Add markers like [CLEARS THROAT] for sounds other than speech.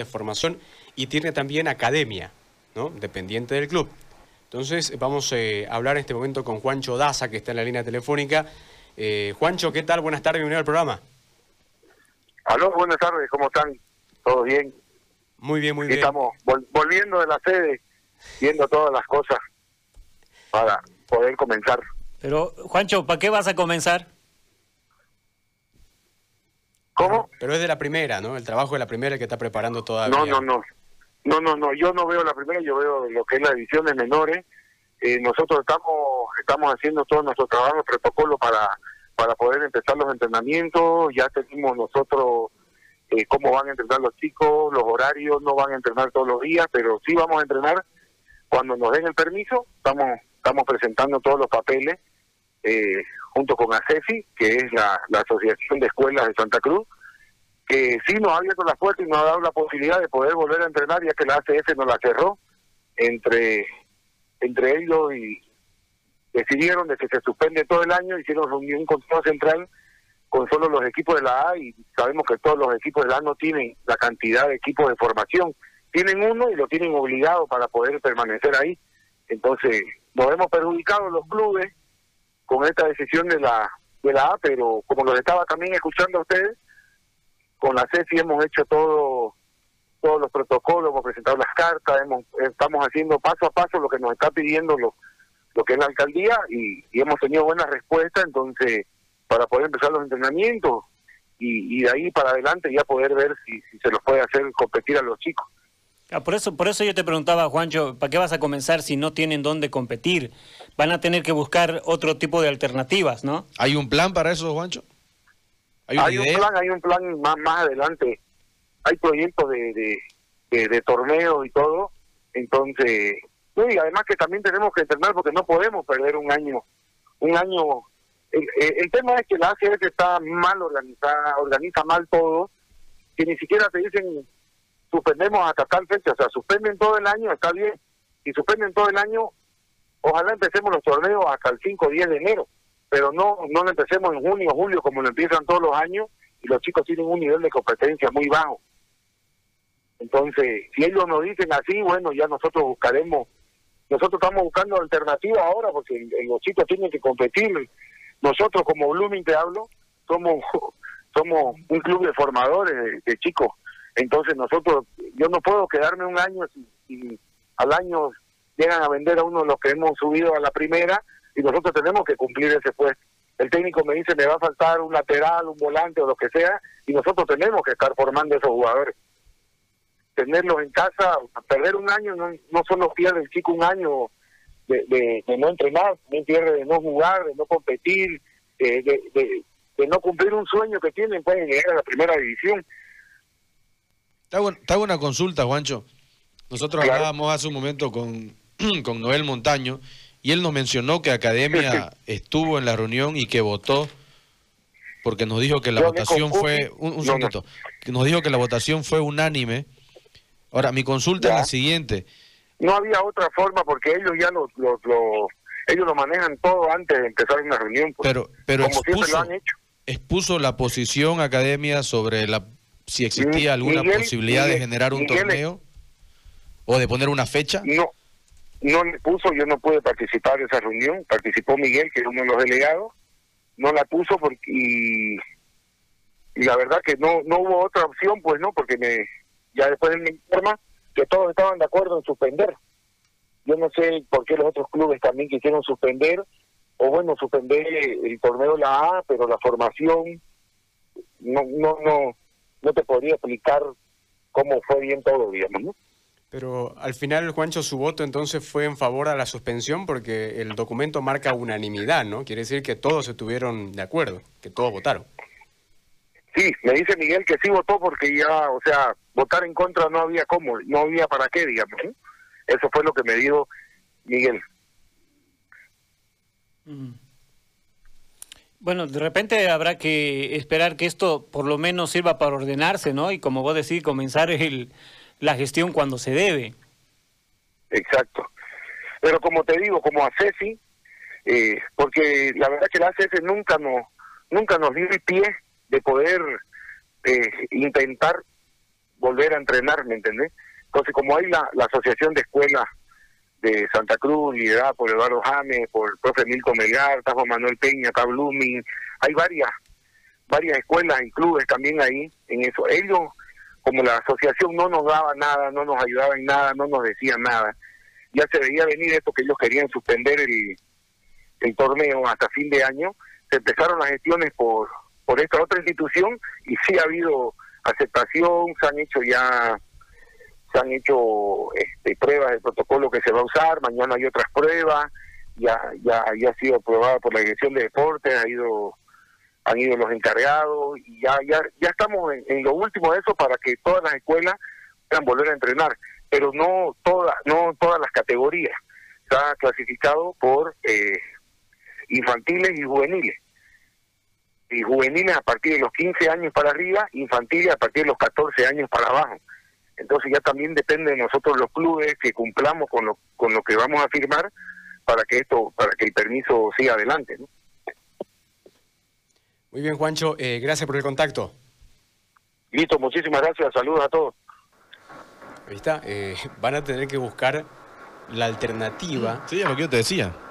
de formación y tiene también academia, ¿no? dependiente del club. Entonces vamos eh, a hablar en este momento con Juancho Daza, que está en la línea telefónica. Eh, Juancho, ¿qué tal? Buenas tardes, bienvenido al programa. Aló, buenas tardes, ¿cómo están? ¿Todo bien? Muy bien, muy bien. Estamos volviendo de la sede, viendo todas las cosas para poder comenzar. Pero, Juancho, ¿para qué vas a comenzar? ¿Cómo? Pero es de la primera, ¿no? El trabajo de la primera que está preparando todavía. No, no, no. No, no, no. Yo no veo la primera, yo veo lo que es la división de menores. Eh, nosotros estamos estamos haciendo todo nuestro trabajo, protocolo para para poder empezar los entrenamientos. Ya tenemos nosotros eh, cómo van a entrenar los chicos, los horarios, no van a entrenar todos los días, pero sí vamos a entrenar cuando nos den el permiso. Estamos estamos presentando todos los papeles eh, junto con ACEFI, que es la, Asociación de Escuelas de Santa Cruz, que sí nos ha abierto las puertas y nos ha dado la posibilidad de poder volver a entrenar, ya que la ACF nos la cerró entre, entre ellos y decidieron de que se suspende todo el año, hicieron reunión con todo central con solo los equipos de la A y sabemos que todos los equipos de la A no tienen la cantidad de equipos de formación. Tienen uno y lo tienen obligado para poder permanecer ahí. Entonces, nos hemos perjudicado los clubes con esta decisión de la de la A, pero como los estaba también escuchando a ustedes, con la CEFI hemos hecho todo todos los protocolos, hemos presentado las cartas, hemos, estamos haciendo paso a paso lo que nos está pidiendo lo, lo que es la alcaldía y, hemos tenido buena respuesta, entonces, para poder empezar los entrenamientos y, de ahí para adelante ya poder ver si se los puede hacer competir a los chicos. Ah, por eso, por eso yo te preguntaba, Juancho, ¿para qué vas a comenzar si no tienen dónde competir? Van a tener que buscar otro tipo de alternativas, ¿no? ¿Hay un plan para eso, Juancho? ¿Hay, un plan, hay un plan más, más adelante. Hay proyectos de, de, de, torneo y todo. Entonces, y además que también tenemos que entrenar porque no podemos perder un año. Un año. El, el tema es que la ACF está mal organizada, organiza mal todo, que ni siquiera te dicen suspendemos hasta tal fecha, o sea, suspenden todo el año, está bien, si suspenden todo el año, ojalá empecemos los torneos hasta el 5 o 10 de enero, pero no no lo empecemos en junio o julio como lo empiezan todos los años y los chicos tienen un nivel de competencia muy bajo. Entonces, si ellos nos dicen así, bueno, ya nosotros buscaremos, nosotros estamos buscando alternativas ahora porque los chicos tienen que competir. Nosotros como Blooming te hablo, somos [LAUGHS] somos un club de formadores de chicos entonces nosotros, yo no puedo quedarme un año si, al año llegan a vender a uno de los que hemos subido a la primera y nosotros tenemos que cumplir ese puesto. El técnico me dice me va a faltar un lateral, un volante o lo que sea y nosotros tenemos que estar formando esos jugadores. Tenerlos en casa, perder un año, no, no solo pierde el chico un año de, de, no entrenar, también pierde de no jugar, de no competir, de, de, de, no cumplir un sueño que tienen, pueden llegar a la primera división. Te hago, una consulta, Juancho. Nosotros hablábamos hace un momento con, [CLEARS THROAT] con Noel Montaño y él nos mencionó que Academia estuvo en la reunión y que votó porque nos dijo que la votación fue un, un que nos dijo que la votación fue unánime. Ahora, mi consulta es la siguiente. No había otra forma porque ellos ya lo, ellos lo manejan todo antes de empezar una reunión. Pues, pero pero expuso, expuso la posición Academia sobre la si existía alguna posibilidad de generar un torneo o de poner una fecha. No, no le puso, yo no pude participar de esa reunión, participó Miguel, que es uno de los delegados, no la puso porque y, la verdad que no no hubo otra opción, pues no, porque me ya después me informa que todos estaban de acuerdo en suspender. Yo no sé por qué los otros clubes también quisieron suspender, o bueno, suspender el torneo la A, pero la formación no no no no te podría explicar cómo fue bien todo, digamos, ¿no? Pero al final, Juancho, su voto entonces fue en favor a la suspensión porque el documento marca unanimidad, ¿no? Quiere decir que todos estuvieron de acuerdo, que todos votaron. Sí, me dice Miguel que sí votó porque ya, o sea, votar en contra no había cómo, no había para qué, digamos. Eso fue lo que me dijo Miguel. Mm. Bueno, de repente habrá que esperar que esto por lo menos sirva para ordenarse, ¿no? Y como vos decís, comenzar el, la gestión cuando se debe. Exacto. Pero como te digo, como a Ceci, eh, porque la verdad que la Ceci nunca nos, nunca nos dio el pie de poder eh, intentar volver a entrenar, ¿me entendés? Entonces, como hay la, la Asociación de Escuelas de Santa Cruz, liderada por Eduardo James, por el profe Milton Melgar, está Juan Manuel Peña, está Blooming, hay varias, varias escuelas y clubes también ahí en eso. Ellos, como la asociación no nos daba nada, no nos ayudaba en nada, no nos decían nada, ya se veía venir esto que ellos querían suspender el, el torneo hasta fin de año, se empezaron las gestiones por, por esta otra institución y sí ha habido aceptación, se han hecho ya se han hecho este, pruebas del protocolo que se va a usar, mañana hay otras pruebas, ya ya ya ha sido aprobada por la Dirección de Deportes, ha ido han ido los encargados y ya ya ya estamos en, lo último de eso para que todas las escuelas puedan volver a entrenar, pero no todas no todas las categorías. Está clasificado por eh, infantiles y juveniles. Y juveniles a partir de los 15 años para arriba, infantiles a partir de los 14 años para abajo. Entonces ya también depende de nosotros los clubes que cumplamos con lo, con lo que vamos a firmar para que esto, para que el permiso siga adelante. Muy bien, Juancho, eh, gracias por el contacto. Listo, muchísimas gracias, saludos a todos. Ahí está, eh, [LAUGHS] van a tener que buscar la alternativa. Sí, lo que yo te decía.